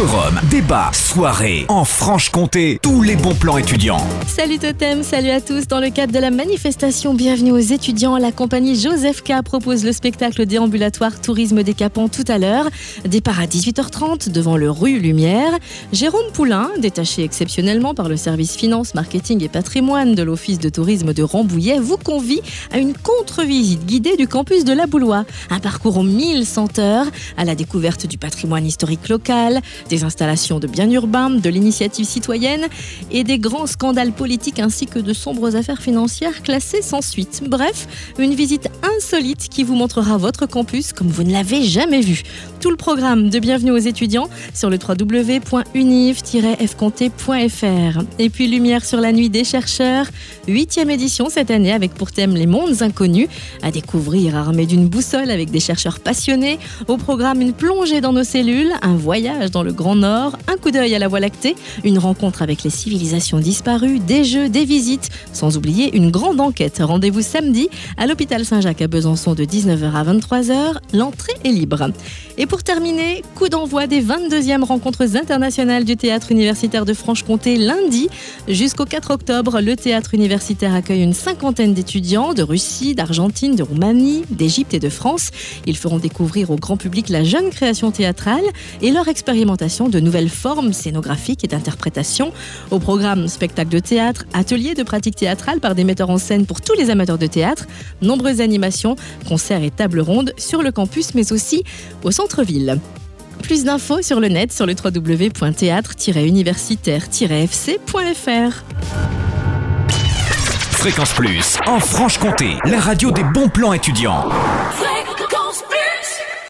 Forum, débat, soirée, en Franche-Comté, tous les bons plans étudiants. Salut Totem, salut à tous. Dans le cadre de la manifestation Bienvenue aux étudiants, la compagnie Joseph K propose le spectacle déambulatoire Tourisme décapant tout à l'heure. Départ à 18h30 devant le rue Lumière. Jérôme Poulain, détaché exceptionnellement par le service finance, marketing et patrimoine de l'Office de tourisme de Rambouillet, vous convie à une contre-visite guidée du campus de la Boulois. Un parcours aux 1100 heures à la découverte du patrimoine historique local, des installations de biens urbains, de l'initiative citoyenne et des grands scandales politiques ainsi que de sombres affaires financières classées sans suite. Bref, une visite insolite qui vous montrera votre campus comme vous ne l'avez jamais vu. Tout le programme de Bienvenue aux étudiants sur le www.univ-fconté.fr. Et puis Lumière sur la nuit des chercheurs, huitième édition cette année avec pour thème les mondes inconnus, à découvrir armé d'une boussole avec des chercheurs passionnés. Au programme une plongée dans nos cellules, un voyage dans le Grand Nord, un coup d'œil à la Voie lactée, une rencontre avec les civilisations disparues, des jeux, des visites, sans oublier une grande enquête. Rendez-vous samedi à l'hôpital Saint-Jacques à Besançon de 19h à 23h. L'entrée est libre. Et pour terminer, coup d'envoi des 22e rencontres internationales du théâtre universitaire de Franche-Comté lundi. Jusqu'au 4 octobre, le théâtre universitaire accueille une cinquantaine d'étudiants de Russie, d'Argentine, de Roumanie, d'Égypte et de France. Ils feront découvrir au grand public la jeune création théâtrale et leur expérimentation de nouvelles formes scénographiques et d'interprétation. Au programme spectacle de théâtre, ateliers de pratique théâtrale par des metteurs en scène pour tous les amateurs de théâtre, nombreuses animations, concerts et tables rondes sur le campus mais aussi au centre-ville. Plus d'infos sur le net sur le www.théâtre-universitaire-fc.fr. Fréquence Plus, en Franche-Comté, la radio des bons plans étudiants.